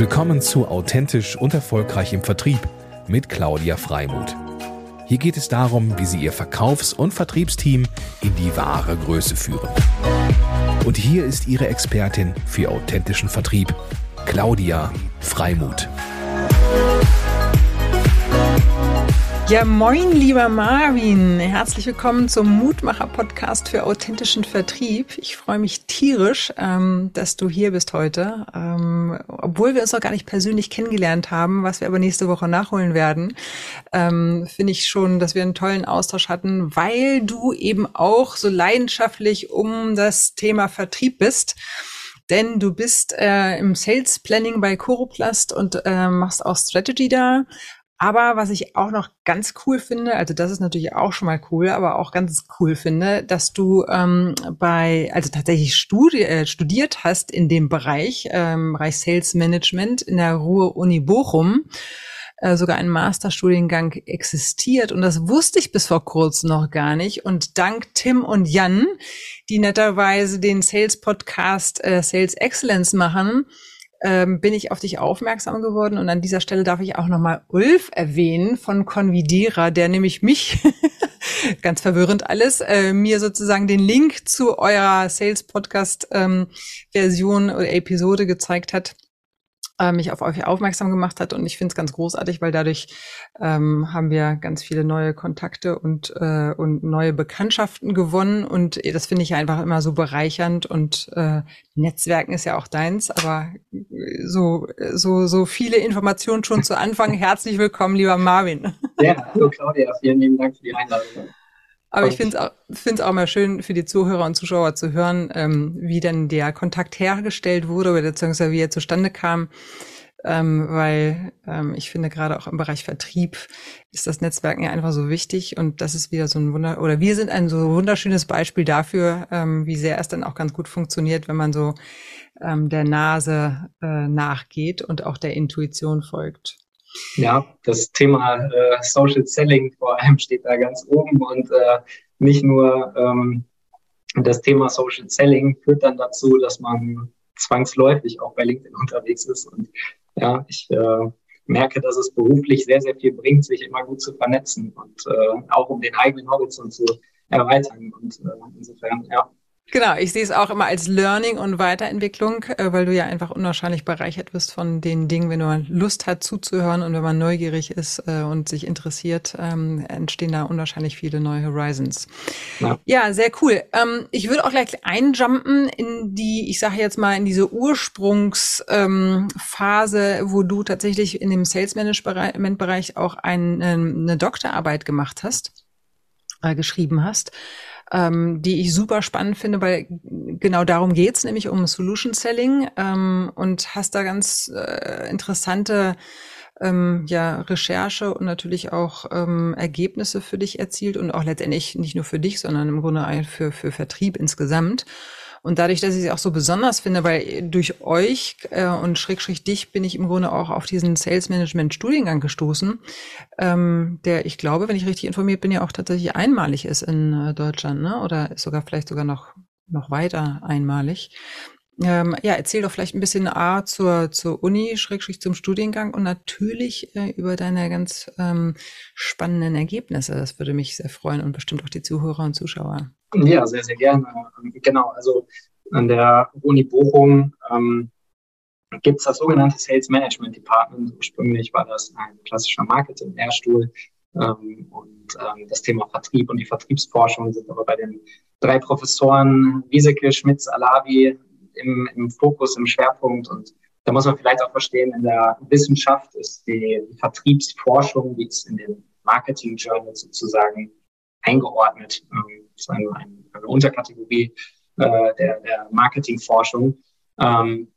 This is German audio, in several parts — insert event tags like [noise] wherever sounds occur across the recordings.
Willkommen zu Authentisch und Erfolgreich im Vertrieb mit Claudia Freimuth. Hier geht es darum, wie Sie Ihr Verkaufs- und Vertriebsteam in die wahre Größe führen. Und hier ist Ihre Expertin für authentischen Vertrieb, Claudia Freimuth. Ja, moin, lieber Marvin. Herzlich willkommen zum Mutmacher-Podcast für authentischen Vertrieb. Ich freue mich tierisch, ähm, dass du hier bist heute. Obwohl wir uns noch gar nicht persönlich kennengelernt haben, was wir aber nächste Woche nachholen werden, ähm, finde ich schon, dass wir einen tollen Austausch hatten, weil du eben auch so leidenschaftlich um das Thema Vertrieb bist. Denn du bist äh, im Sales Planning bei Coroplast und äh, machst auch Strategy da, aber was ich auch noch ganz cool finde, also das ist natürlich auch schon mal cool, aber auch ganz cool finde, dass du ähm, bei, also tatsächlich studi äh, studiert hast in dem Bereich, ähm, Bereich Sales Management in der Ruhr-Uni Bochum. Äh, sogar ein Masterstudiengang existiert und das wusste ich bis vor kurzem noch gar nicht. Und dank Tim und Jan, die netterweise den Sales Podcast äh, Sales Excellence machen, ähm, bin ich auf dich aufmerksam geworden. Und an dieser Stelle darf ich auch nochmal Ulf erwähnen von Convidera, der nämlich mich, [laughs] ganz verwirrend alles, äh, mir sozusagen den Link zu eurer Sales Podcast ähm, Version oder Episode gezeigt hat äh, mich auf euch aufmerksam gemacht hat. Und ich finde es ganz großartig, weil dadurch ähm, haben wir ganz viele neue Kontakte und, äh, und neue Bekanntschaften gewonnen. Und das finde ich einfach immer so bereichernd. Und äh, Netzwerken ist ja auch deins, aber so, so, so viele Informationen schon zu Anfang. [laughs] Herzlich willkommen, lieber Marvin. Ja, hallo Claudia, vielen lieben Dank für die Einladung. Aber ich finde es auch, auch mal schön für die Zuhörer und Zuschauer zu hören, ähm, wie denn der Kontakt hergestellt wurde oder beziehungsweise wie er zustande kam. Ähm, weil ähm, ich finde gerade auch im Bereich Vertrieb ist das Netzwerken ja einfach so wichtig und das ist wieder so ein Wunder oder wir sind ein so wunderschönes Beispiel dafür, ähm, wie sehr es dann auch ganz gut funktioniert, wenn man so ähm, der Nase äh, nachgeht und auch der Intuition folgt. Ja, das Thema äh, Social Selling vor allem steht da ganz oben und äh, nicht nur ähm, das Thema Social Selling führt dann dazu, dass man zwangsläufig auch bei LinkedIn unterwegs ist. Und ja, ich äh, merke, dass es beruflich sehr, sehr viel bringt, sich immer gut zu vernetzen und äh, auch um den eigenen Horizont zu erweitern. Und äh, insofern, ja, Genau, ich sehe es auch immer als Learning und Weiterentwicklung, äh, weil du ja einfach unwahrscheinlich bereichert wirst von den Dingen, wenn man Lust hat zuzuhören und wenn man neugierig ist äh, und sich interessiert, ähm, entstehen da unwahrscheinlich viele neue Horizons. Ja, ja sehr cool. Ähm, ich würde auch gleich einjumpen in die, ich sage jetzt mal, in diese Ursprungsphase, ähm, wo du tatsächlich in dem Sales Management Bereich auch ein, eine Doktorarbeit gemacht hast, äh, geschrieben hast ähm, die ich super spannend finde, weil genau darum geht's, nämlich um Solution Selling ähm, und hast da ganz äh, interessante ähm, ja, Recherche und natürlich auch ähm, Ergebnisse für dich erzielt und auch letztendlich nicht nur für dich, sondern im Grunde für, für Vertrieb insgesamt. Und dadurch, dass ich sie auch so besonders finde, weil durch euch äh, und Schrägstrich dich bin ich im Grunde auch auf diesen Sales Management Studiengang gestoßen, ähm, der, ich glaube, wenn ich richtig informiert bin, ja auch tatsächlich einmalig ist in äh, Deutschland, ne? Oder ist sogar vielleicht sogar noch noch weiter einmalig. Ähm, ja, erzähl doch vielleicht ein bisschen A zur, zur Uni, Schrägstrich zum Studiengang und natürlich äh, über deine ganz ähm, spannenden Ergebnisse. Das würde mich sehr freuen und bestimmt auch die Zuhörer und Zuschauer. Ja, sehr, sehr gerne. Genau, also an der Uni Bochum ähm, gibt es das sogenannte Sales Management Department. Ursprünglich war das ein klassischer Marketing-Lehrstuhl ähm, und ähm, das Thema Vertrieb und die Vertriebsforschung sind aber bei den drei Professoren Wieseke, Schmitz, Alavi im, im Fokus, im Schwerpunkt. Und da muss man vielleicht auch verstehen, in der Wissenschaft ist die, Vertriebsforschung, die ist in den Marketing Journals sozusagen eingeordnet. Ähm, ist eine, eine Unterkategorie äh, der, der Marketingforschung. Ähm,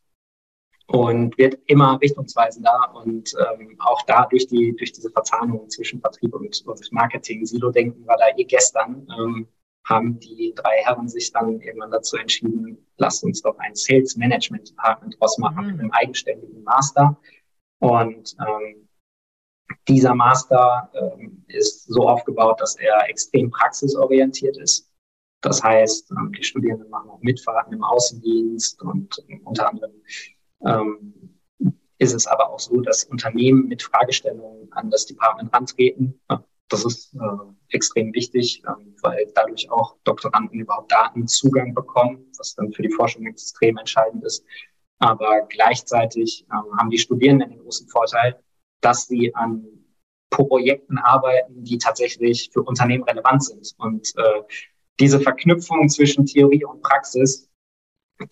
und wird immer richtungsweisender und ähm, auch da durch die durch diese Verzahnung zwischen Vertrieb und, und Marketing Silo denken war da eh gestern ähm, haben die drei Herren sich dann irgendwann dazu entschieden, lasst uns doch ein Sales Management Department draus machen, mhm. einem eigenständigen Master. Und ähm, dieser Master ähm, ist so aufgebaut, dass er extrem praxisorientiert ist. Das heißt, ähm, die Studierenden machen auch Mitfahrten im Außendienst und ähm, unter anderem ähm, ist es aber auch so, dass Unternehmen mit Fragestellungen an das Department antreten. Das ist äh, extrem wichtig, ähm, weil dadurch auch Doktoranden überhaupt Datenzugang bekommen, was dann für die Forschung extrem entscheidend ist. Aber gleichzeitig ähm, haben die Studierenden den großen Vorteil, dass sie an Projekten arbeiten, die tatsächlich für Unternehmen relevant sind. Und äh, diese Verknüpfung zwischen Theorie und Praxis,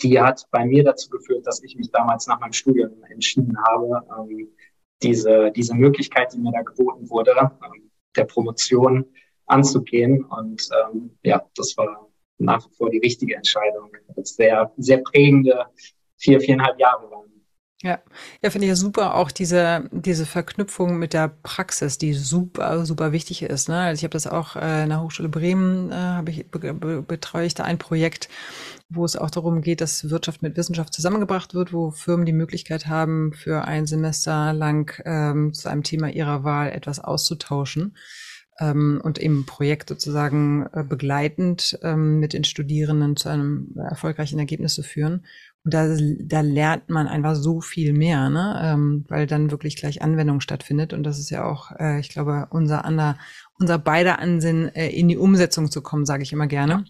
die hat bei mir dazu geführt, dass ich mich damals nach meinem Studium entschieden habe, ähm, diese, diese Möglichkeit, die mir da geboten wurde, ähm, der Promotion anzugehen. Und ähm, ja, das war nach wie vor die richtige Entscheidung. Sehr, sehr prägende vier, viereinhalb Jahre waren. Ja, ja, finde ich ja super auch diese, diese Verknüpfung mit der Praxis, die super, super wichtig ist. Ne? Also ich habe das auch äh, in der Hochschule Bremen, äh, habe ich, be, be, betreue ich da ein Projekt, wo es auch darum geht, dass Wirtschaft mit Wissenschaft zusammengebracht wird, wo Firmen die Möglichkeit haben, für ein Semester lang ähm, zu einem Thema ihrer Wahl etwas auszutauschen ähm, und im Projekt sozusagen äh, begleitend ähm, mit den Studierenden zu einem erfolgreichen Ergebnis zu führen. Und da, da lernt man einfach so viel mehr, ne? ähm, weil dann wirklich gleich Anwendung stattfindet. Und das ist ja auch, äh, ich glaube, unser ander, unser beider Ansinn, äh, in die Umsetzung zu kommen, sage ich immer gerne.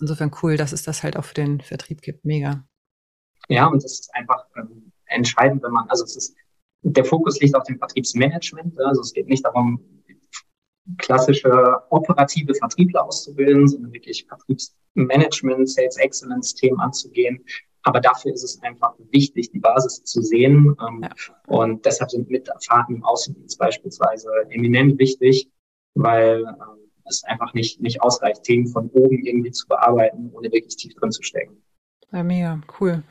Insofern cool, dass es das halt auch für den Vertrieb gibt. Mega. Ja, und das ist einfach ähm, entscheidend, wenn man, also es ist, der Fokus liegt auf dem Vertriebsmanagement. Also es geht nicht darum, klassische operative Vertriebler auszubilden, sondern wirklich Vertriebsmanagement, Sales Excellence Themen anzugehen aber dafür ist es einfach wichtig, die Basis zu sehen. Ähm, ja. Und deshalb sind Mitarbeiter im Außendienst beispielsweise eminent wichtig, weil ähm, es einfach nicht, nicht ausreicht, Themen von oben irgendwie zu bearbeiten, ohne wirklich tief drin zu stecken. Ja, mega, cool.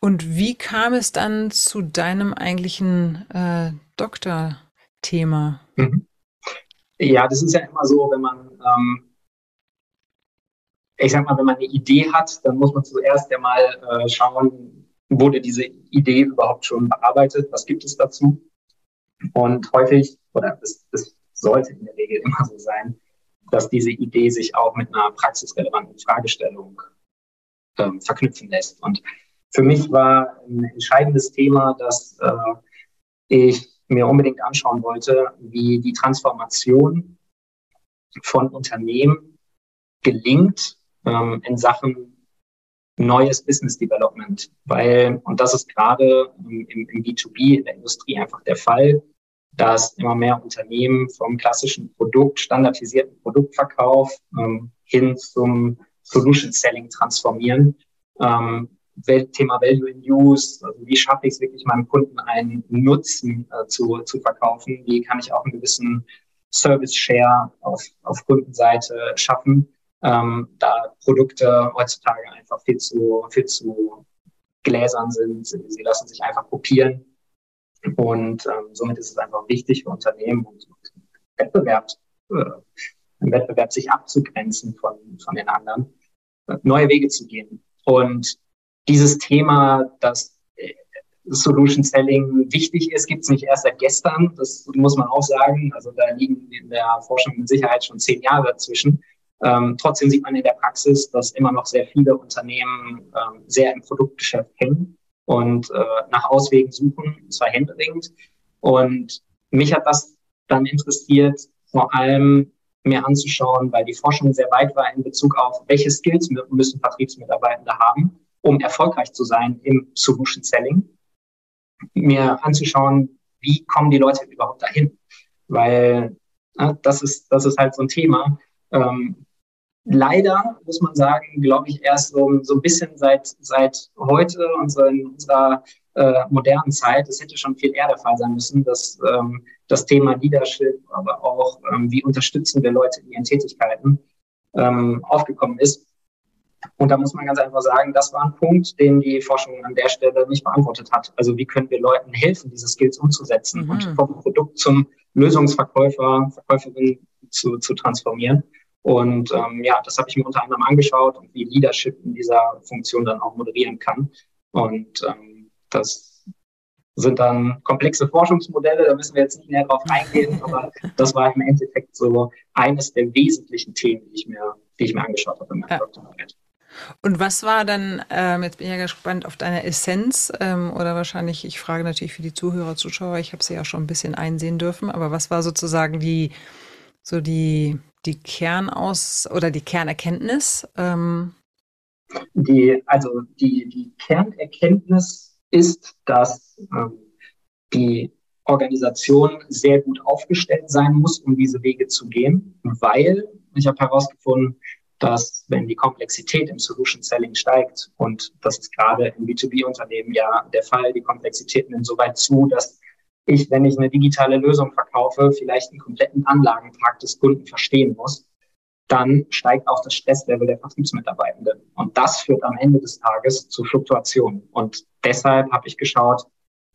Und wie kam es dann zu deinem eigentlichen äh, Doktorthema? Mhm. Ja, das ist ja immer so, wenn man ähm, ich sag mal, wenn man eine Idee hat, dann muss man zuerst ja mal äh, schauen, wurde diese Idee überhaupt schon bearbeitet, was gibt es dazu? Und häufig, oder das, das sollte in der Regel immer so sein, dass diese Idee sich auch mit einer praxisrelevanten Fragestellung ähm, verknüpfen lässt. Und für mich war ein entscheidendes Thema, dass äh, ich mir unbedingt anschauen wollte, wie die Transformation von Unternehmen gelingt, ähm, in Sachen neues Business Development, weil, und das ist gerade im, im B2B in der Industrie einfach der Fall, dass immer mehr Unternehmen vom klassischen Produkt, standardisierten Produktverkauf ähm, hin zum Solution Selling transformieren. Ähm, Thema Value in Use, also wie schaffe ich es wirklich meinem Kunden einen Nutzen äh, zu, zu verkaufen, wie kann ich auch einen gewissen Service Share auf, auf Kundenseite schaffen ähm, da Produkte heutzutage einfach viel zu, viel zu gläsern sind. Sie, lassen sich einfach kopieren. Und ähm, somit ist es einfach wichtig für Unternehmen und, Wettbewerb, äh, im Wettbewerb sich abzugrenzen von, von den anderen, neue Wege zu gehen. Und dieses Thema, dass äh, Solution Selling wichtig ist, gibt es nicht erst seit gestern. Das muss man auch sagen. Also da liegen in der Forschung mit Sicherheit schon zehn Jahre dazwischen. Ähm, trotzdem sieht man in der Praxis, dass immer noch sehr viele Unternehmen ähm, sehr im Produktgeschäft hängen und äh, nach Auswegen suchen, und zwar händeringend. Und mich hat das dann interessiert, vor allem mir anzuschauen, weil die Forschung sehr weit war in Bezug auf, welche Skills müssen Vertriebsmitarbeitende haben, um erfolgreich zu sein im Solution Selling. Mir anzuschauen, wie kommen die Leute überhaupt dahin? Weil äh, das ist, das ist halt so ein Thema. Ähm, leider, muss man sagen, glaube ich, erst so, so ein bisschen seit, seit heute und so in unserer äh, modernen Zeit, es hätte schon viel eher der Fall sein müssen, dass ähm, das Thema Leadership, aber auch ähm, wie unterstützen wir Leute in ihren Tätigkeiten ähm, aufgekommen ist. Und da muss man ganz einfach sagen, das war ein Punkt, den die Forschung an der Stelle nicht beantwortet hat. Also wie können wir Leuten helfen, diese Skills umzusetzen mhm. und vom Produkt zum Lösungsverkäufer, Verkäuferin zu, zu transformieren. Und ähm, ja, das habe ich mir unter anderem angeschaut und wie Leadership in dieser Funktion dann auch moderieren kann. Und ähm, das sind dann komplexe Forschungsmodelle, da müssen wir jetzt nicht näher drauf eingehen, aber das war im Endeffekt so eines der wesentlichen Themen, die ich mir, die ich mir angeschaut habe in meiner ja. Doktorarbeit. Und was war dann, ähm, jetzt bin ich ja gespannt auf deine Essenz ähm, oder wahrscheinlich, ich frage natürlich für die Zuhörer, Zuschauer, ich habe sie ja schon ein bisschen einsehen dürfen, aber was war sozusagen die, so die, die Kernaus oder die Kernerkenntnis? Ähm? Die, also die, die Kernerkenntnis ist, dass ähm, die Organisation sehr gut aufgestellt sein muss, um diese Wege zu gehen, weil ich habe herausgefunden, dass wenn die Komplexität im Solution Selling steigt, und das ist gerade im B2B-Unternehmen ja der Fall, die Komplexität nimmt so weit zu, dass ich, wenn ich eine digitale Lösung verkaufe, vielleicht einen kompletten Anlagenpark des Kunden verstehen muss, dann steigt auch das Stresslevel der Vertriebsmitarbeitenden. Und das führt am Ende des Tages zu Fluktuationen. Und deshalb habe ich geschaut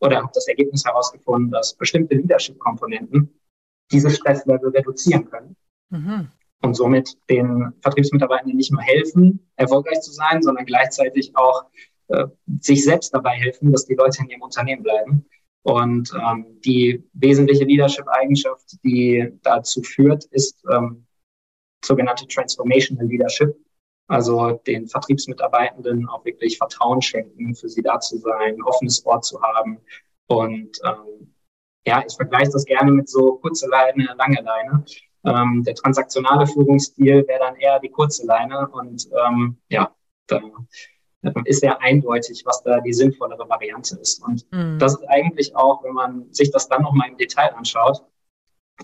oder habe das Ergebnis herausgefunden, dass bestimmte Leadership-Komponenten dieses Stresslevel reduzieren können. Mhm und somit den Vertriebsmitarbeitenden nicht nur helfen, erfolgreich zu sein, sondern gleichzeitig auch äh, sich selbst dabei helfen, dass die Leute in ihrem Unternehmen bleiben. Und ähm, die wesentliche Leadership-Eigenschaft, die dazu führt, ist ähm, sogenannte Transformational Leadership. Also den Vertriebsmitarbeitenden auch wirklich Vertrauen schenken, für sie da zu sein, ein offenes Ohr zu haben. Und ähm, ja, ich vergleiche das gerne mit so kurze Leine, lange Leine. Ähm, der transaktionale Führungsstil wäre dann eher die kurze Leine und ähm, ja, da ist sehr eindeutig, was da die sinnvollere Variante ist. Und mhm. das ist eigentlich auch, wenn man sich das dann nochmal im Detail anschaut,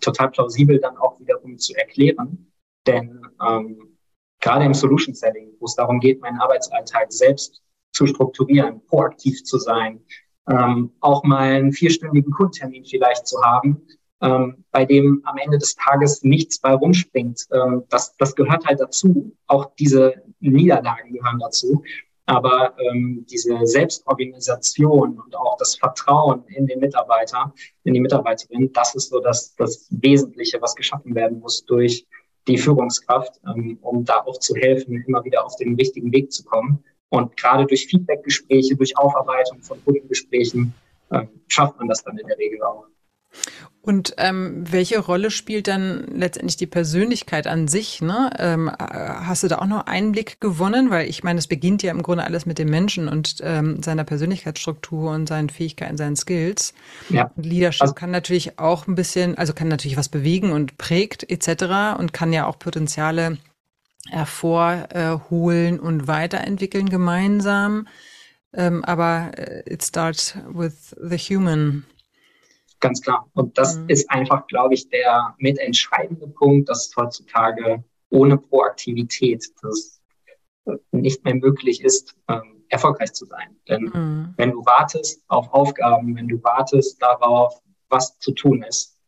total plausibel dann auch wiederum zu erklären. Denn ähm, gerade im Solution Selling, wo es darum geht, meinen Arbeitsalltag selbst zu strukturieren, proaktiv zu sein, ähm, auch mal einen vierstündigen Kundentermin vielleicht zu haben, ähm, bei dem am Ende des Tages nichts bei rumspringt. Ähm, das, das gehört halt dazu. Auch diese Niederlagen gehören dazu. Aber ähm, diese Selbstorganisation und auch das Vertrauen in den Mitarbeiter, in die Mitarbeiterin, das ist so das, das Wesentliche, was geschaffen werden muss durch die Führungskraft, ähm, um da auch zu helfen, immer wieder auf den richtigen Weg zu kommen. Und gerade durch Feedbackgespräche, durch Aufarbeitung von Kundengesprächen äh, schafft man das dann in der Regel auch. Und ähm, welche Rolle spielt dann letztendlich die Persönlichkeit an sich? Ne? Ähm, äh, hast du da auch noch Einblick gewonnen? Weil ich meine, es beginnt ja im Grunde alles mit dem Menschen und ähm, seiner Persönlichkeitsstruktur und seinen Fähigkeiten, seinen Skills. Ja. Und Leadership also, kann natürlich auch ein bisschen, also kann natürlich was bewegen und prägt etc. und kann ja auch Potenziale hervorholen und weiterentwickeln gemeinsam. Ähm, aber äh, it starts with the human. Ganz klar. Und das mhm. ist einfach, glaube ich, der mitentscheidende Punkt, dass heutzutage ohne Proaktivität das nicht mehr möglich ist, ähm, erfolgreich zu sein. Denn mhm. wenn du wartest auf Aufgaben, wenn du wartest darauf, was zu tun ist,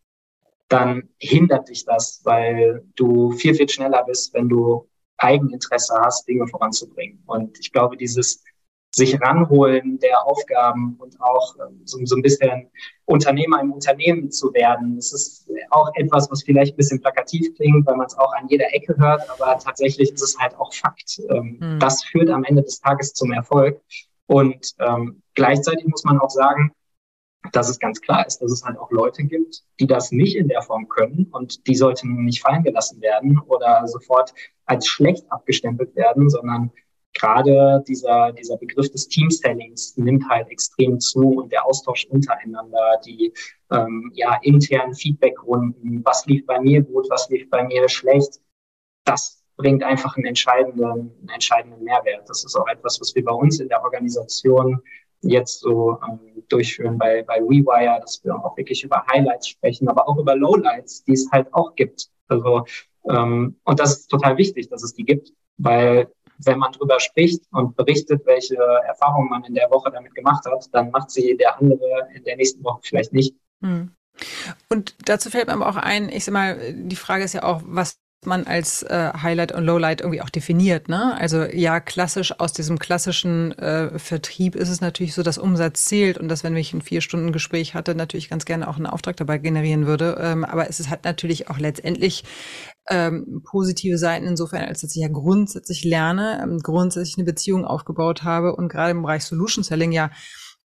dann hindert dich das, weil du viel, viel schneller bist, wenn du Eigeninteresse hast, Dinge voranzubringen. Und ich glaube, dieses sich ranholen der Aufgaben und auch ähm, so, so ein bisschen Unternehmer im Unternehmen zu werden. Das ist auch etwas, was vielleicht ein bisschen plakativ klingt, weil man es auch an jeder Ecke hört, aber tatsächlich ist es halt auch Fakt. Ähm, mhm. Das führt am Ende des Tages zum Erfolg. Und ähm, gleichzeitig muss man auch sagen, dass es ganz klar ist, dass es halt auch Leute gibt, die das nicht in der Form können und die sollten nicht fallen gelassen werden oder sofort als schlecht abgestempelt werden, sondern gerade dieser, dieser Begriff des Team-Sellings nimmt halt extrem zu und der Austausch untereinander, die ähm, ja, internen Feedbackrunden, was lief bei mir gut, was lief bei mir schlecht, das bringt einfach einen entscheidenden, einen entscheidenden Mehrwert. Das ist auch etwas, was wir bei uns in der Organisation jetzt so ähm, durchführen bei, bei WeWire, dass wir auch wirklich über Highlights sprechen, aber auch über Lowlights, die es halt auch gibt. Also ähm, und das ist total wichtig, dass es die gibt, weil wenn man drüber spricht und berichtet, welche Erfahrungen man in der Woche damit gemacht hat, dann macht sie der andere in der nächsten Woche vielleicht nicht. Hm. Und dazu fällt mir aber auch ein, ich sag mal, die Frage ist ja auch, was man als äh, Highlight und Lowlight irgendwie auch definiert. Ne? Also ja, klassisch aus diesem klassischen äh, Vertrieb ist es natürlich so, dass Umsatz zählt und dass, wenn ich ein Vier-Stunden-Gespräch hatte, natürlich ganz gerne auch einen Auftrag dabei generieren würde. Ähm, aber es ist halt natürlich auch letztendlich ähm, positive Seiten insofern, als dass ich ja grundsätzlich lerne, ähm, grundsätzlich eine Beziehung aufgebaut habe und gerade im Bereich Solution Selling ja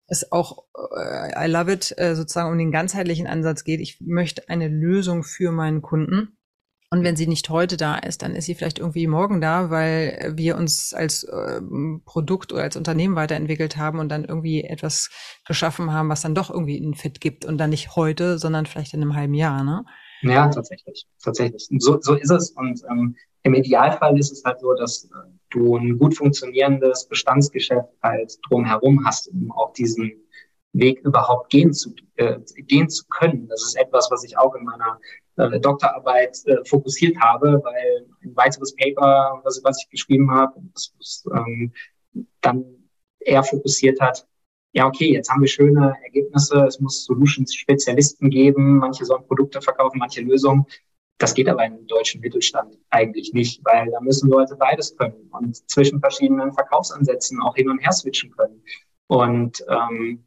es auch, äh, I love it, äh, sozusagen um den ganzheitlichen Ansatz geht. Ich möchte eine Lösung für meinen Kunden Und wenn sie nicht heute da ist, dann ist sie vielleicht irgendwie morgen da, weil wir uns als äh, Produkt oder als Unternehmen weiterentwickelt haben und dann irgendwie etwas geschaffen haben, was dann doch irgendwie einen Fit gibt und dann nicht heute, sondern vielleicht in einem halben Jahr, ne? Ja, tatsächlich, tatsächlich. So, so ist es. Und ähm, im Idealfall ist es halt so, dass äh, du ein gut funktionierendes Bestandsgeschäft halt drumherum hast, um auch diesen Weg überhaupt gehen zu, äh, gehen zu können. Das ist etwas, was ich auch in meiner äh, Doktorarbeit äh, fokussiert habe, weil ein weiteres Paper, was, was ich geschrieben habe, das, das ähm, dann eher fokussiert hat, ja, okay, jetzt haben wir schöne Ergebnisse, es muss Solutions-Spezialisten geben, manche sollen Produkte verkaufen, manche Lösungen. Das geht aber im deutschen Mittelstand eigentlich nicht, weil da müssen Leute beides können und zwischen verschiedenen Verkaufsansätzen auch hin und her switchen können. Und ähm,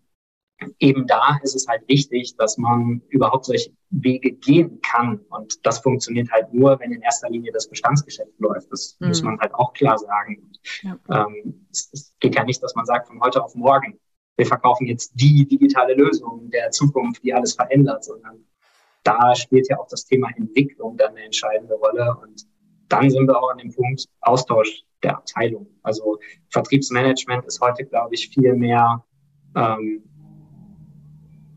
eben da ist es halt wichtig, dass man überhaupt solche Wege gehen kann. Und das funktioniert halt nur, wenn in erster Linie das Bestandsgeschäft läuft. Das mhm. muss man halt auch klar sagen. Ja. Ähm, es, es, geht ja nicht, dass man sagt, von heute auf morgen, wir verkaufen jetzt die digitale Lösung der Zukunft, die alles verändert, sondern da spielt ja auch das Thema Entwicklung dann eine entscheidende Rolle. Und dann sind wir auch an dem Punkt Austausch der Abteilung. Also Vertriebsmanagement ist heute, glaube ich, viel mehr ähm,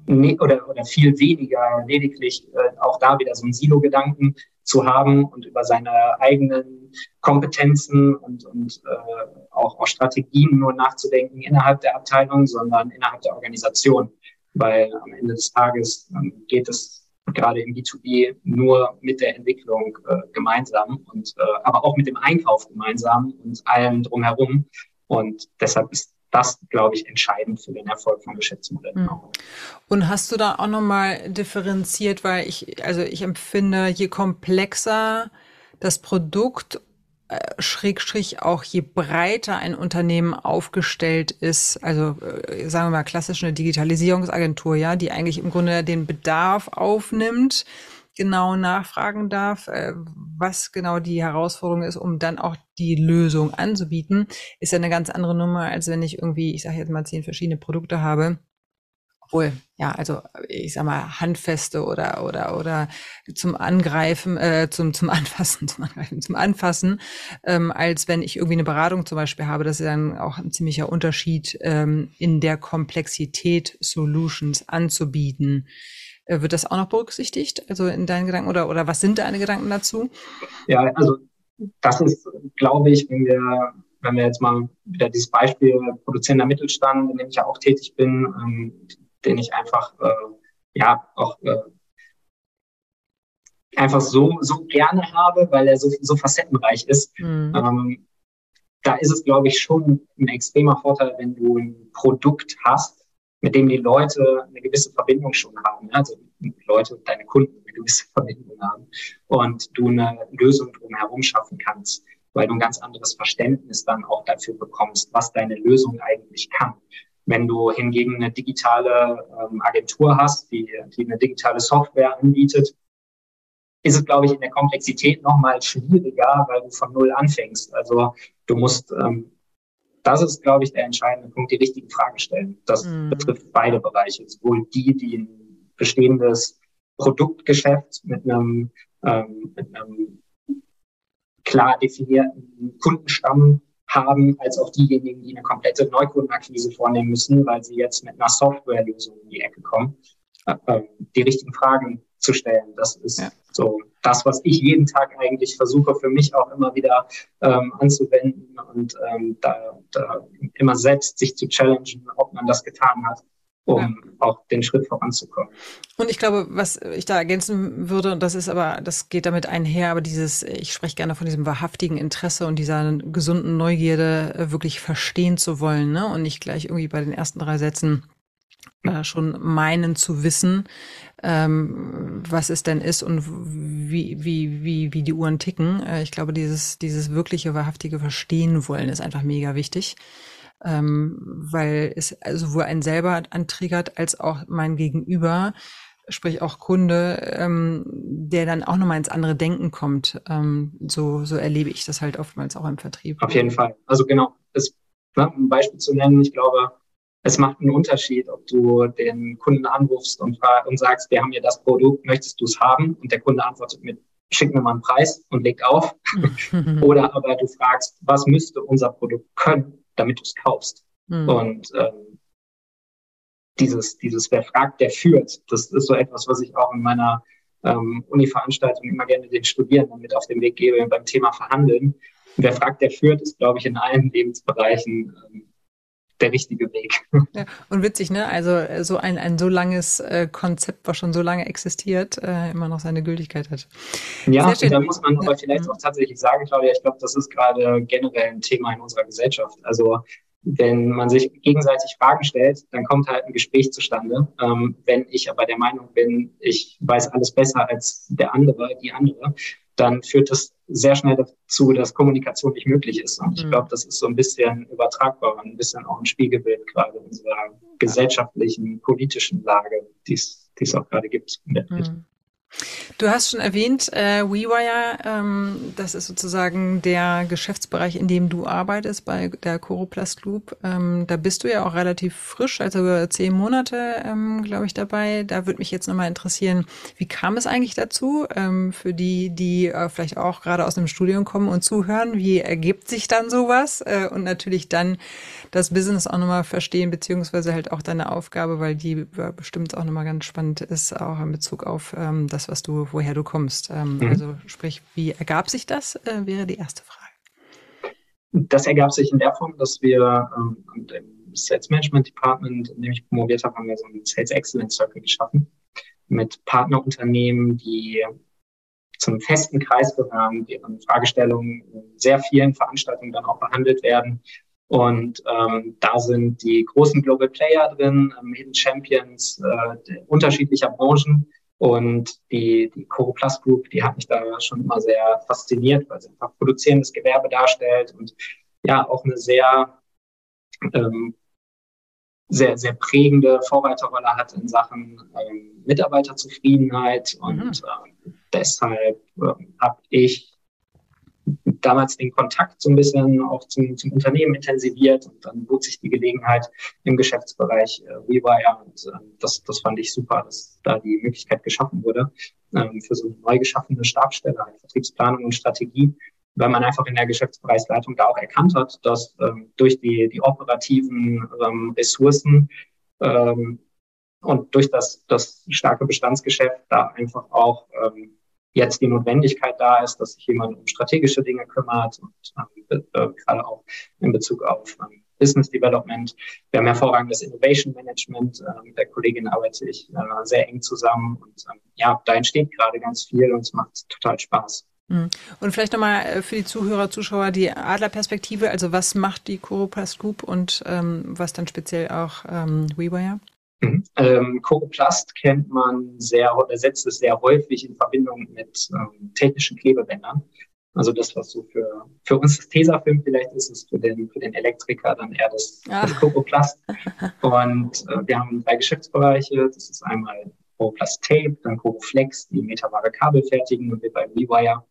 ne, oder, oder viel weniger lediglich äh, auch da wieder so ein Silo-Gedanken zu haben und über seine eigenen Kompetenzen und, und äh, auch, auch Strategien nur nachzudenken innerhalb der Abteilung, sondern innerhalb der Organisation. Weil am Ende des Tages ähm, geht es gerade im B2B nur mit der Entwicklung äh, gemeinsam und äh, aber auch mit dem Einkauf gemeinsam und allem drumherum. Und deshalb ist das, glaube ich, entscheidend für den Erfolg von Geschäftsmodellen. Mhm. Und hast du da auch nochmal differenziert, weil ich, also ich empfinde, je komplexer das Produkt Schrägstrich auch je breiter ein Unternehmen aufgestellt ist, also äh, sagen wir mal klassisch eine Digitalisierungsagentur, ja, die eigentlich im Grunde den Bedarf aufnimmt, genau nachfragen darf, äh, was genau die Herausforderung ist, um dann auch die Lösung anzubieten, ist ja eine ganz andere Nummer, als wenn ich irgendwie, ich sage jetzt mal, zehn verschiedene Produkte habe. Obwohl, ja, also ich sag mal, handfeste oder oder oder zum Angreifen, äh, zum zum Anfassen, zum Angreifen, zum Anfassen, ähm, als wenn ich irgendwie eine Beratung zum Beispiel habe. Das ist dann auch ein ziemlicher Unterschied ähm, in der Komplexität, Solutions anzubieten. Äh, wird das auch noch berücksichtigt? Also in deinen Gedanken oder, oder was sind deine Gedanken dazu? Ja, also das ist, glaube ich, wenn wir, wenn wir jetzt mal wieder dieses Beispiel produzierender Mittelstand, in dem ich ja auch tätig bin, ähm, den ich einfach äh, ja auch äh, einfach so, so gerne habe, weil er so, so facettenreich ist. Mhm. Ähm, da ist es, glaube ich, schon ein extremer Vorteil, wenn du ein Produkt hast, mit dem die Leute eine gewisse Verbindung schon haben. Also die Leute, deine Kunden eine gewisse [laughs] Verbindung haben und du eine Lösung drumherum schaffen kannst, weil du ein ganz anderes Verständnis dann auch dafür bekommst, was deine Lösung eigentlich kann. Wenn du hingegen eine digitale ähm, Agentur hast, die, die eine digitale Software anbietet, ist es, glaube ich, in der Komplexität nochmal schwieriger, weil du von Null anfängst. Also du musst ähm, das ist, glaube ich, der entscheidende Punkt, die richtigen Fragen stellen. Das mm. betrifft beide Bereiche, sowohl die, die ein bestehendes Produktgeschäft mit einem, ähm, mit einem klar definierten Kundenstamm haben, als auch diejenigen, die eine komplette Neukundenakquise vornehmen müssen, weil sie jetzt mit einer Softwarelösung in die Ecke kommen, äh, äh die richtigen Fragen zu stellen. Das ist ja. so das, was ich jeden Tag eigentlich versuche, für mich auch immer wieder ähm, anzuwenden und ähm, da, da immer selbst sich zu challengen, ob man das getan hat um ja. auch den Schritt voranzukommen. Und ich glaube, was ich da ergänzen würde, und das ist aber, das geht damit einher, aber dieses, ich spreche gerne von diesem wahrhaftigen Interesse und dieser gesunden Neugierde, äh, wirklich verstehen zu wollen, ne? Und nicht gleich irgendwie bei den ersten drei Sätzen äh, schon meinen zu wissen, ähm, was es denn ist und wie, wie, wie, wie die Uhren ticken. Äh, ich glaube, dieses, dieses wirkliche, wahrhaftige Verstehen wollen ist einfach mega wichtig. Ähm, weil es sowohl einen selber antriggert als auch mein Gegenüber, sprich auch Kunde, ähm, der dann auch nochmal ins andere Denken kommt. Ähm, so, so erlebe ich das halt oftmals auch im Vertrieb. Auf jeden Fall. Also genau, das, ne, um ein Beispiel zu nennen, ich glaube, es macht einen Unterschied, ob du den Kunden anrufst und, und sagst, wir haben hier das Produkt, möchtest du es haben? Und der Kunde antwortet mit schickt mir mal einen Preis und legt auf. [laughs] Oder aber du fragst, was müsste unser Produkt können, damit du es kaufst. Mhm. Und ähm, dieses, dieses Wer fragt, der führt, das ist so etwas, was ich auch in meiner ähm, Uni-Veranstaltung immer gerne den Studierenden mit auf den Weg gebe beim Thema Verhandeln. wer fragt, der führt, ist, glaube ich, in allen Lebensbereichen ähm, der richtige Weg. Ja, und witzig, ne? Also äh, so ein, ein so langes äh, Konzept, was schon so lange existiert, äh, immer noch seine Gültigkeit hat. Ja, da muss man aber vielleicht auch tatsächlich sagen, Claudia, ich glaube, das ist gerade generell ein Thema in unserer Gesellschaft. Also wenn man sich gegenseitig Fragen stellt, dann kommt halt ein Gespräch zustande. Ähm, wenn ich aber der Meinung bin, ich weiß alles besser als der andere, die andere, dann führt das sehr schnell dazu, dass Kommunikation nicht möglich ist. Und ich mhm. glaube, das ist so ein bisschen übertragbar und ein bisschen auch ein Spiegelbild gerade unserer gesellschaftlichen, politischen Lage, die es auch gerade gibt. Mhm. Du hast schon erwähnt, äh, WeWire, ähm, das ist sozusagen der Geschäftsbereich, in dem du arbeitest bei der Coroplast Group. Ähm, da bist du ja auch relativ frisch, also zehn Monate, ähm, glaube ich, dabei. Da würde mich jetzt nochmal interessieren, wie kam es eigentlich dazu? Ähm, für die, die äh, vielleicht auch gerade aus einem Studium kommen und zuhören, wie ergibt sich dann sowas? Äh, und natürlich dann das Business auch nochmal verstehen, beziehungsweise halt auch deine Aufgabe, weil die äh, bestimmt auch nochmal ganz spannend ist, auch in Bezug auf ähm, das, was du, woher du kommst. Ähm, mhm. Also sprich, wie ergab sich das, äh, wäre die erste Frage. Das ergab sich in der Form, dass wir ähm, im Sales Management Department, in dem ich promoviert habe, haben wir so einen Sales Excellence Circle geschaffen mit Partnerunternehmen, die zum festen Kreis gehören, deren Fragestellungen in sehr vielen Veranstaltungen dann auch behandelt werden und ähm, da sind die großen Global Player drin, ähm, Hidden Champions äh, unterschiedlicher Branchen. Und die, die Coroplast Group, die hat mich da schon immer sehr fasziniert, weil sie einfach produzierendes Gewerbe darstellt und ja auch eine sehr, ähm, sehr, sehr prägende Vorreiterrolle hat in Sachen ähm, Mitarbeiterzufriedenheit. Und mhm. ähm, deshalb ähm, habe ich damals den Kontakt so ein bisschen auch zum, zum Unternehmen intensiviert und dann bot sich die Gelegenheit im Geschäftsbereich äh, WeWire und äh, das, das fand ich super, dass da die Möglichkeit geschaffen wurde ähm, für so eine neu geschaffene Stabsstelle, halt Vertriebsplanung und Strategie, weil man einfach in der Geschäftsbereichsleitung da auch erkannt hat, dass ähm, durch die, die operativen ähm, Ressourcen ähm, und durch das, das starke Bestandsgeschäft da einfach auch ähm, jetzt die Notwendigkeit da ist, dass sich jemand um strategische Dinge kümmert und ähm, äh, gerade auch in Bezug auf ähm, Business Development. Wir haben hervorragendes Innovation Management. Äh, mit der Kollegin arbeite ich äh, sehr eng zusammen und ähm, ja, da entsteht gerade ganz viel und es macht total Spaß. Mhm. Und vielleicht nochmal äh, für die Zuhörer, Zuschauer die Adlerperspektive. Also was macht die Coroplast Group und ähm, was dann speziell auch ähm, WeWire? Mhm. Ähm, Coroplast kennt man sehr, oder setzt es sehr häufig in Verbindung mit ähm, technischen Klebebändern. Also das, was so für, für uns das Tesafilm vielleicht ist, ist für den, für den Elektriker dann eher das, ah. das Coroplast. Und äh, wir haben drei Geschäftsbereiche. Das ist einmal Coroplast Tape, dann Coroflex, die meterware Kabel fertigen und wir bei WeWire.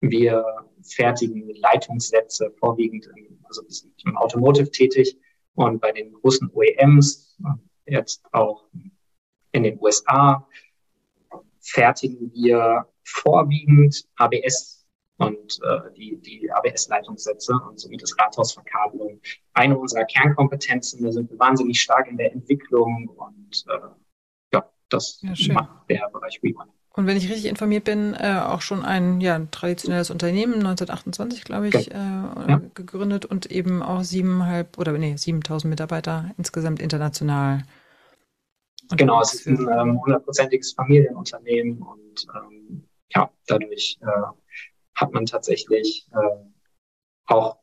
Wir fertigen Leitungssätze vorwiegend, im, also wir sind im Automotive tätig und bei den großen OEMs, jetzt auch in den USA fertigen wir vorwiegend ABS und äh, die, die ABS-Leitungssätze und sowie das Rathausverkabelung. Eine unserer Kernkompetenzen, da sind wir wahnsinnig stark in der Entwicklung und äh, ja, das ja, macht der Bereich WeOne. Und wenn ich richtig informiert bin, äh, auch schon ein, ja, traditionelles Unternehmen, 1928, glaube ich, äh, ja. gegründet und eben auch siebeneinhalb oder nee, 7000 Mitarbeiter insgesamt international. Genau, es ist ein ähm, hundertprozentiges ähm, Familienunternehmen und ähm, ja, dadurch äh, hat man tatsächlich äh, auch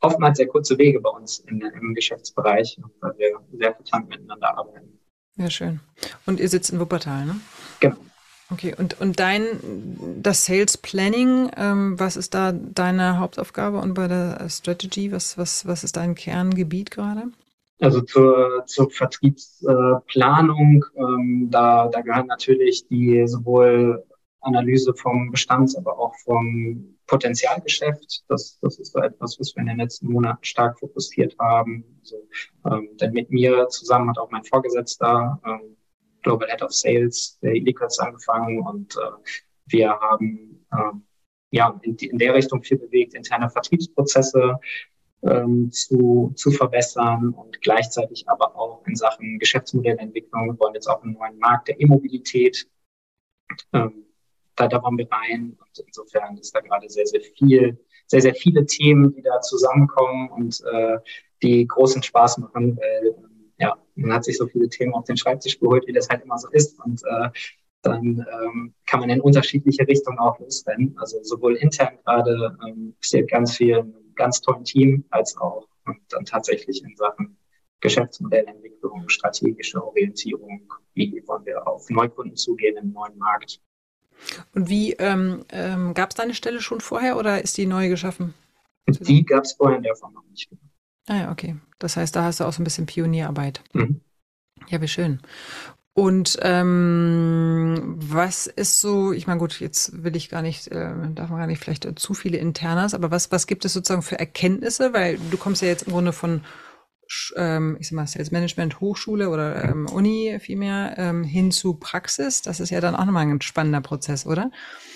oftmals sehr kurze Wege bei uns in, im Geschäftsbereich, weil wir sehr vertankt miteinander arbeiten. Ja, schön. Und ihr sitzt in Wuppertal, ne? Genau. Okay, und, und dein, das Sales Planning, ähm, was ist da deine Hauptaufgabe und bei der Strategy, was, was, was ist dein Kerngebiet gerade? Also zur, zur Vertriebsplanung, ähm, da, da gehört natürlich die sowohl Analyse vom Bestands, aber auch vom Potenzialgeschäft. Das, das ist so etwas, was wir in den letzten Monaten stark fokussiert haben. Also, ähm, denn mit mir zusammen hat auch mein Vorgesetzter ähm, Global Head of Sales, der Ilikas angefangen und äh, wir haben ähm, ja in, in, der Richtung viel bewegt, interne Vertriebsprozesse ähm, zu, zu verbessern und gleichzeitig aber auch in Sachen Geschäftsmodellentwicklung. Wir wollen jetzt auch einen neuen Markt der E-Mobilität. Ähm, da, da wollen wir rein und insofern ist da gerade sehr, sehr viel, sehr, sehr viele Themen, die da zusammenkommen und äh, die großen Spaß machen, weil ja, man hat sich so viele Themen auf den Schreibtisch geholt, wie das halt immer so ist. Und äh, dann ähm, kann man in unterschiedliche Richtungen auch losrennen. Also sowohl intern gerade ähm, passiert ganz viel einem ganz tollen Team, als auch und dann tatsächlich in Sachen Geschäftsmodellentwicklung, strategische Orientierung, wie wollen wir auf Neukunden zugehen im neuen Markt. Und wie ähm, ähm, gab es deine Stelle schon vorher oder ist die neu geschaffen? Die gab es vorher in der Form noch nicht. Ah ja, okay. Das heißt, da hast du auch so ein bisschen Pionierarbeit. Mhm. Ja, wie schön. Und ähm, was ist so, ich meine, gut, jetzt will ich gar nicht, äh, darf man gar nicht vielleicht äh, zu viele Internas, aber was, was gibt es sozusagen für Erkenntnisse? Weil du kommst ja jetzt im Grunde von, ähm, ich sag mal, Sales Management Hochschule oder ähm, Uni vielmehr ähm, hin zu Praxis. Das ist ja dann auch nochmal ein spannender Prozess, oder?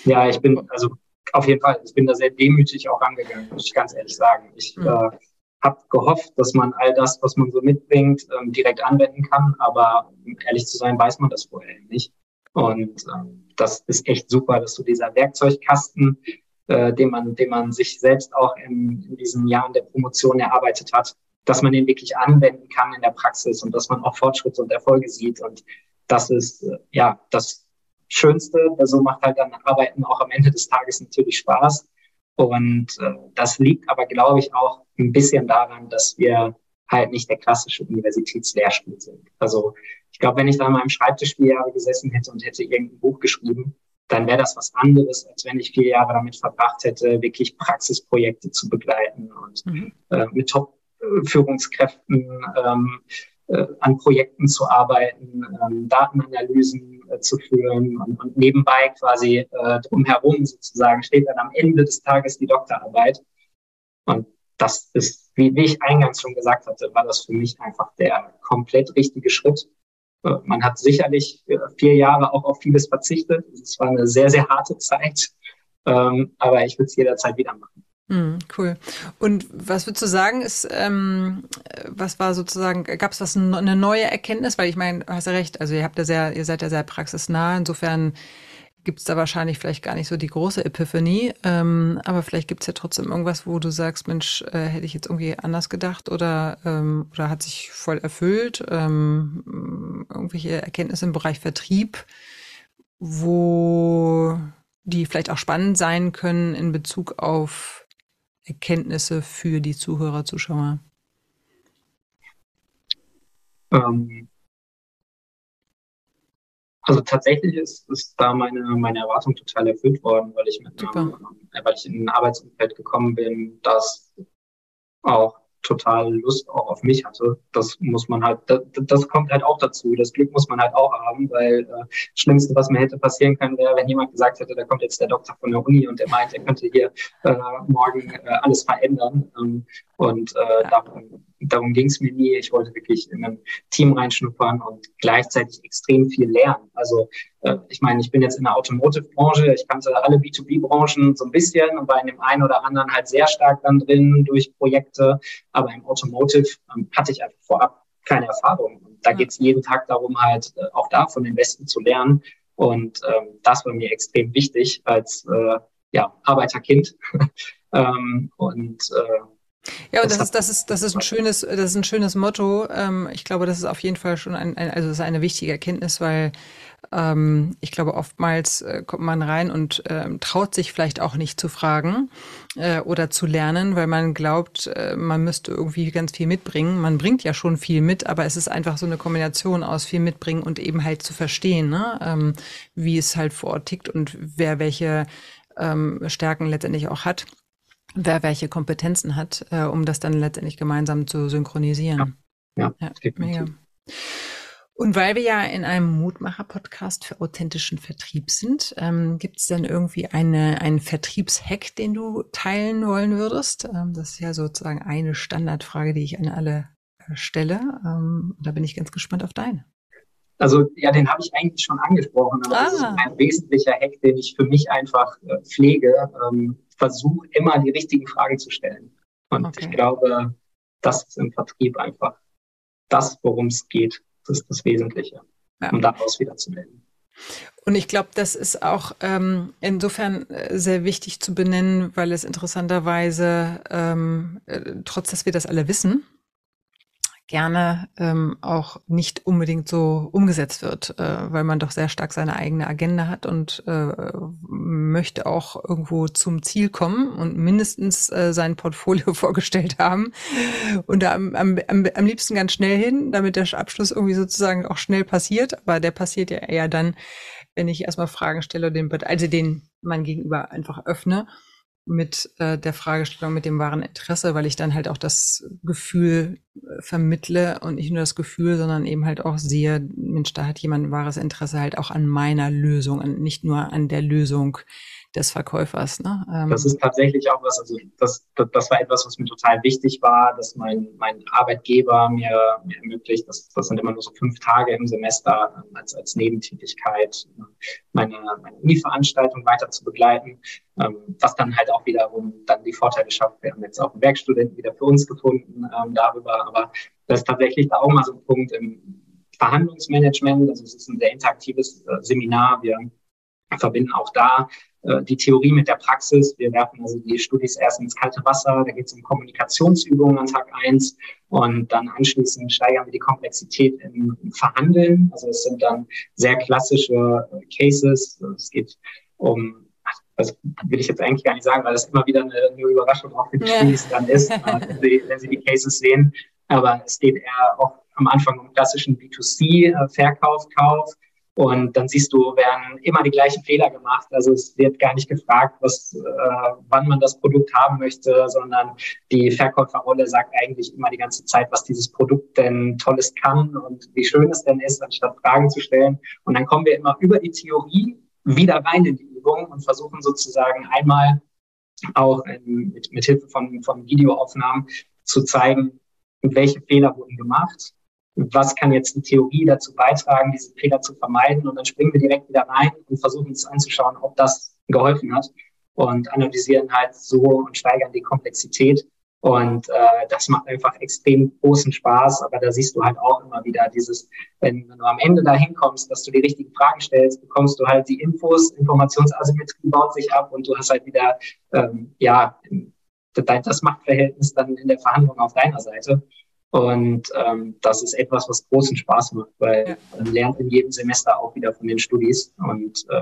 Ja, ich bin, also auf jeden Fall, ich bin da sehr demütig auch angegangen, muss ich ganz ehrlich sagen. Ich mhm. äh, habe gehofft, dass man all das, was man so mitbringt, ähm, direkt anwenden kann. Aber um ehrlich zu sein, weiß man das vorher nicht. Und ähm, das ist echt super, dass so dieser Werkzeugkasten, äh, den man, den man sich selbst auch in, in diesen Jahren der Promotion erarbeitet hat, dass man den wirklich anwenden kann in der Praxis und dass man auch Fortschritte und Erfolge sieht. Und das ist äh, ja das Schönste. So macht halt dann Arbeiten auch am Ende des Tages natürlich Spaß. Und äh, das liegt aber, glaube ich, auch ein bisschen daran, dass wir halt nicht der klassische Universitätslehrstuhl sind. Also ich glaube, wenn ich da an meinem Schreibtisch vier Jahre gesessen hätte und hätte irgendein Buch geschrieben, dann wäre das was anderes, als wenn ich vier Jahre damit verbracht hätte, wirklich Praxisprojekte zu begleiten und mhm. äh, mit Top-Führungskräften ähm, äh, an Projekten zu arbeiten, ähm, Datenanalysen äh, zu führen und, und nebenbei quasi äh, drumherum sozusagen steht dann am Ende des Tages die Doktorarbeit. Und das ist, wie, wie ich eingangs schon gesagt hatte, war das für mich einfach der komplett richtige Schritt. Äh, man hat sicherlich äh, vier Jahre auch auf vieles verzichtet. Es war eine sehr, sehr harte Zeit. Ähm, aber ich würde es jederzeit wieder machen. Mm, cool. Und was würdest du sagen, ist, ähm, was war sozusagen, gab es was eine neue Erkenntnis? Weil ich meine, hast ja recht, also ihr habt ja sehr, ihr seid ja sehr praxisnah, insofern gibt es da wahrscheinlich vielleicht gar nicht so die große Epiphanie, ähm, aber vielleicht gibt es ja trotzdem irgendwas, wo du sagst, Mensch, äh, hätte ich jetzt irgendwie anders gedacht oder, ähm, oder hat sich voll erfüllt, ähm, irgendwelche Erkenntnisse im Bereich Vertrieb, wo die vielleicht auch spannend sein können in Bezug auf Erkenntnisse für die Zuhörer, Zuschauer? Ähm, also tatsächlich ist, ist da meine, meine Erwartung total erfüllt worden, weil ich mit einem, weil ich in ein Arbeitsumfeld gekommen bin, das auch total Lust auch auf mich hatte. Das muss man halt, das, das kommt halt auch dazu. Das Glück muss man halt auch haben, weil äh, das Schlimmste, was mir hätte passieren können, wäre, wenn jemand gesagt hätte, da kommt jetzt der Doktor von der Uni und der meint, er könnte hier äh, morgen äh, alles verändern. Ähm, und äh, darum, darum ging es mir nie. Ich wollte wirklich in ein Team reinschnuppern und gleichzeitig extrem viel lernen. Also äh, ich meine, ich bin jetzt in der Automotive-Branche, ich kannte alle B2B-Branchen so ein bisschen und war in dem einen oder anderen halt sehr stark dann drin durch Projekte. Aber im Automotive ähm, hatte ich einfach vorab keine Erfahrung. Und da geht es jeden Tag darum, halt äh, auch da von den Besten zu lernen. Und ähm, das war mir extrem wichtig als äh, ja, Arbeiterkind. [laughs] ähm, und äh, ja, und das, das ist, das ist, das ist ein schönes, das ist ein schönes Motto. Ähm, ich glaube, das ist auf jeden Fall schon ein, ein also das ist eine wichtige Erkenntnis, weil ähm, ich glaube, oftmals äh, kommt man rein und ähm, traut sich vielleicht auch nicht zu fragen äh, oder zu lernen, weil man glaubt, äh, man müsste irgendwie ganz viel mitbringen. Man bringt ja schon viel mit, aber es ist einfach so eine Kombination aus viel mitbringen und eben halt zu verstehen, ne? ähm, wie es halt vor Ort tickt und wer welche ähm, Stärken letztendlich auch hat wer welche Kompetenzen hat, äh, um das dann letztendlich gemeinsam zu synchronisieren. Ja, ja, ja mega. Und weil wir ja in einem Mutmacher-Podcast für authentischen Vertrieb sind, ähm, gibt es dann irgendwie eine, einen Vertriebshack, den du teilen wollen würdest? Ähm, das ist ja sozusagen eine Standardfrage, die ich an alle äh, stelle. Ähm, da bin ich ganz gespannt auf deine. Also ja, den habe ich eigentlich schon angesprochen, aber ah. das ist ah. ein wesentlicher Hack, den ich für mich einfach äh, pflege. Ähm, Versuch immer die richtigen Fragen zu stellen. Und okay. ich glaube, das ist im Vertrieb einfach das, worum es geht. Das ist das Wesentliche, ja. um daraus wieder zu melden. Und ich glaube, das ist auch ähm, insofern äh, sehr wichtig zu benennen, weil es interessanterweise, ähm, äh, trotz dass wir das alle wissen, gerne ähm, auch nicht unbedingt so umgesetzt wird, äh, weil man doch sehr stark seine eigene Agenda hat und äh, möchte auch irgendwo zum Ziel kommen und mindestens äh, sein Portfolio [laughs] vorgestellt haben und da am, am, am liebsten ganz schnell hin, damit der Abschluss irgendwie sozusagen auch schnell passiert. Aber der passiert ja eher dann, wenn ich erstmal Fragen stelle, den, also den man gegenüber einfach öffne mit äh, der Fragestellung mit dem wahren Interesse, weil ich dann halt auch das Gefühl äh, vermittle und nicht nur das Gefühl, sondern eben halt auch sehe, Mensch, da hat jemand ein wahres Interesse halt auch an meiner Lösung und nicht nur an der Lösung des Verkäufers. Ne? Ähm das ist tatsächlich auch was, also das, das, das, war etwas, was mir total wichtig war, dass mein, mein Arbeitgeber mir, mir ermöglicht, das, das sind immer nur so fünf Tage im Semester ähm, als, als Nebentätigkeit, meine, meine Uni-Veranstaltung weiter zu begleiten, ähm, was dann halt auch wiederum dann die Vorteile schafft. Wir haben jetzt auch einen Werkstudenten wieder für uns gefunden ähm, darüber, aber das ist tatsächlich da auch mal so ein Punkt im Verhandlungsmanagement. Also es ist ein sehr interaktives äh, Seminar. Wir verbinden auch da die Theorie mit der Praxis. Wir werfen also die Studis erst ins kalte Wasser. Da geht es um Kommunikationsübungen an Tag eins und dann anschließend steigern wir die Komplexität im, Verhandeln. Also es sind dann sehr klassische äh, Cases. Es geht um das will ich jetzt eigentlich gar nicht sagen, weil das immer wieder eine, eine Überraschung auch für die ja. Studis dann ist, äh, wenn, sie, wenn sie die Cases sehen. Aber es geht eher auch am Anfang um klassischen B2C-Verkauf, Kauf. Und dann siehst du, werden immer die gleichen Fehler gemacht. Also es wird gar nicht gefragt, was, äh, wann man das Produkt haben möchte, sondern die Verkäuferrolle sagt eigentlich immer die ganze Zeit, was dieses Produkt denn Tolles kann und wie schön es denn ist, anstatt Fragen zu stellen. Und dann kommen wir immer über die Theorie wieder rein in die Übung und versuchen sozusagen einmal auch in, mit, mit Hilfe von, von Videoaufnahmen zu zeigen, welche Fehler wurden gemacht was kann jetzt die Theorie dazu beitragen, diese Fehler zu vermeiden. Und dann springen wir direkt wieder rein und versuchen uns anzuschauen, ob das geholfen hat und analysieren halt so und steigern die Komplexität. Und äh, das macht einfach extrem großen Spaß. Aber da siehst du halt auch immer wieder dieses, wenn, wenn du am Ende dahin kommst, dass du die richtigen Fragen stellst, bekommst du halt die Infos, Informationsasymmetrie baut sich ab und du hast halt wieder, ähm, ja, das Machtverhältnis dann in der Verhandlung auf deiner Seite. Und ähm, das ist etwas, was großen Spaß macht, weil ja. man lernt in jedem Semester auch wieder von den Studis und äh,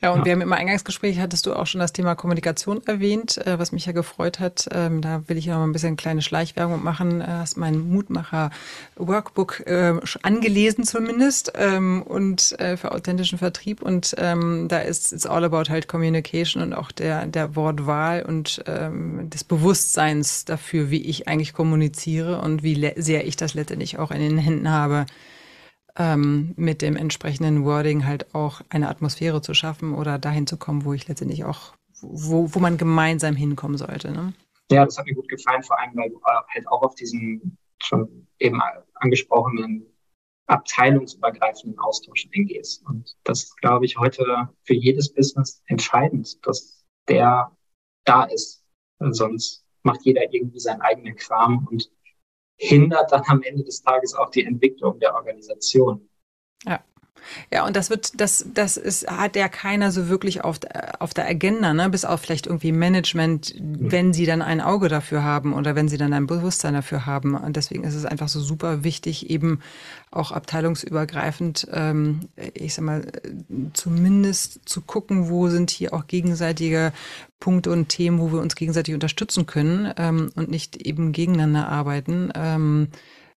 ja, und ja. wir haben im Eingangsgespräch, hattest du auch schon das Thema Kommunikation erwähnt, äh, was mich ja gefreut hat. Ähm, da will ich noch mal ein bisschen kleine Schleichwerbung machen. Äh, hast mein Mutmacher-Workbook äh, angelesen zumindest ähm, und äh, für authentischen Vertrieb. Und ähm, da ist it's all about halt Communication und auch der, der Wortwahl und ähm, des Bewusstseins dafür, wie ich eigentlich kommuniziere und wie sehr ich das letztendlich auch in den Händen habe ähm, mit dem entsprechenden Wording halt auch eine Atmosphäre zu schaffen oder dahin zu kommen, wo ich letztendlich auch, wo, wo man gemeinsam hinkommen sollte. Ne? Ja, das hat mir gut gefallen, vor allem, weil du halt auch auf diesen schon eben angesprochenen abteilungsübergreifenden Austausch eingehst. Und das ist, glaube ich, heute für jedes Business entscheidend, dass der da ist. Sonst macht jeder irgendwie seinen eigenen Kram und hindert dann am Ende des Tages auch die Entwicklung der Organisation. Ja. Ja, und das wird, das, das ist, hat ja keiner so wirklich auf, auf der Agenda, ne? bis auf vielleicht irgendwie Management, mhm. wenn sie dann ein Auge dafür haben oder wenn sie dann ein Bewusstsein dafür haben. Und deswegen ist es einfach so super wichtig, eben auch abteilungsübergreifend, ähm, ich sag mal, zumindest zu gucken, wo sind hier auch gegenseitige Punkte und Themen, wo wir uns gegenseitig unterstützen können ähm, und nicht eben gegeneinander arbeiten. Ähm,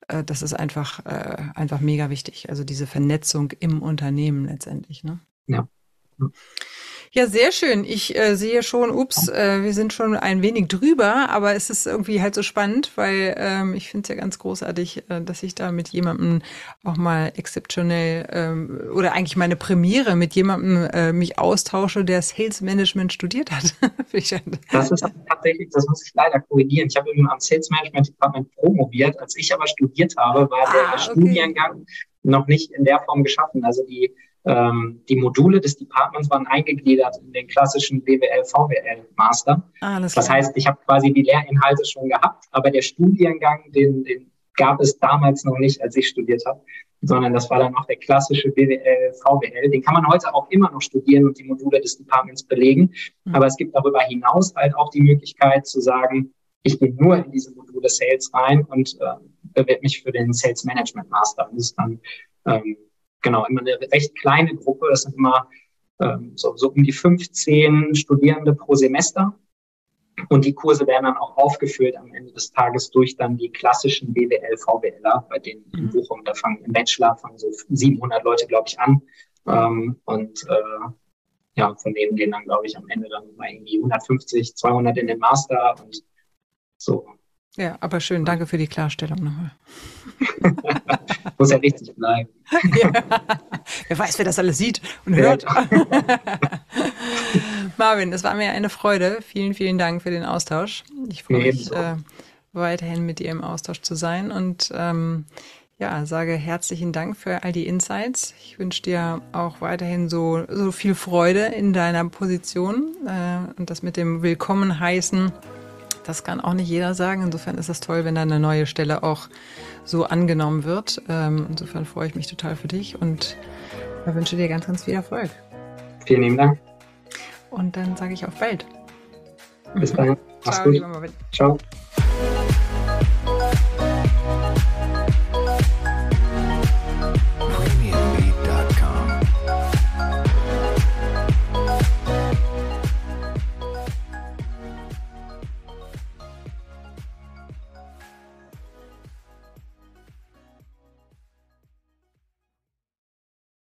äh, das ist einfach, äh, einfach mega wichtig. Also diese Vernetzung im Unternehmen letztendlich. Ne? Ja. Ja, sehr schön. Ich äh, sehe schon, ups, äh, wir sind schon ein wenig drüber, aber es ist irgendwie halt so spannend, weil ähm, ich finde es ja ganz großartig, äh, dass ich da mit jemandem auch mal exzeptionell ähm, oder eigentlich meine Premiere mit jemandem äh, mich austausche, der Sales Management studiert hat. [laughs] das ist tatsächlich, das muss ich leider korrigieren. Ich habe eben am Sales Management Department promoviert. Als ich aber studiert habe, war ah, der okay. Studiengang noch nicht in der Form geschaffen. Also die, ähm, die Module des Departments waren eingegliedert in den klassischen BWL, VWL Master. Das, das heißt, ich habe quasi die Lehrinhalte schon gehabt, aber der Studiengang, den, den gab es damals noch nicht, als ich studiert habe, sondern das war dann noch der klassische BWL, VWL. Den kann man heute auch immer noch studieren und die Module des Departments belegen. Mhm. Aber es gibt darüber hinaus halt auch die Möglichkeit zu sagen, ich gehe nur in diese Module Sales rein und äh, bewerbe mich für den Sales Management Master. das ist dann ähm, genau immer eine recht kleine Gruppe. Das sind immer ähm, so, so um die 15 Studierende pro Semester. Und die Kurse werden dann auch aufgefüllt am Ende des Tages durch dann die klassischen BWL, VWLer, bei denen in mhm. Bochum, da fangen im Bachelor fangen so 700 Leute, glaube ich, an. Ähm, und äh, ja, von denen gehen dann, glaube ich, am Ende dann mal irgendwie 150, 200 in den Master und so. Ja, aber schön. Danke für die Klarstellung nochmal. [laughs] Muss ja richtig bleiben. [laughs] ja. Wer weiß, wer das alles sieht und hört. [laughs] Marvin, es war mir eine Freude. Vielen, vielen Dank für den Austausch. Ich freue mich äh, weiterhin mit dir im Austausch zu sein und ähm, ja, sage herzlichen Dank für all die Insights. Ich wünsche dir auch weiterhin so, so viel Freude in deiner Position äh, und das mit dem Willkommen heißen. Das kann auch nicht jeder sagen. Insofern ist es toll, wenn da eine neue Stelle auch so angenommen wird. Ähm, insofern freue ich mich total für dich und wünsche dir ganz, ganz viel Erfolg. Vielen lieben Dank. Und dann sage ich auf bald. Bis [laughs] dahin. Mach's Ciao, gut. Ciao.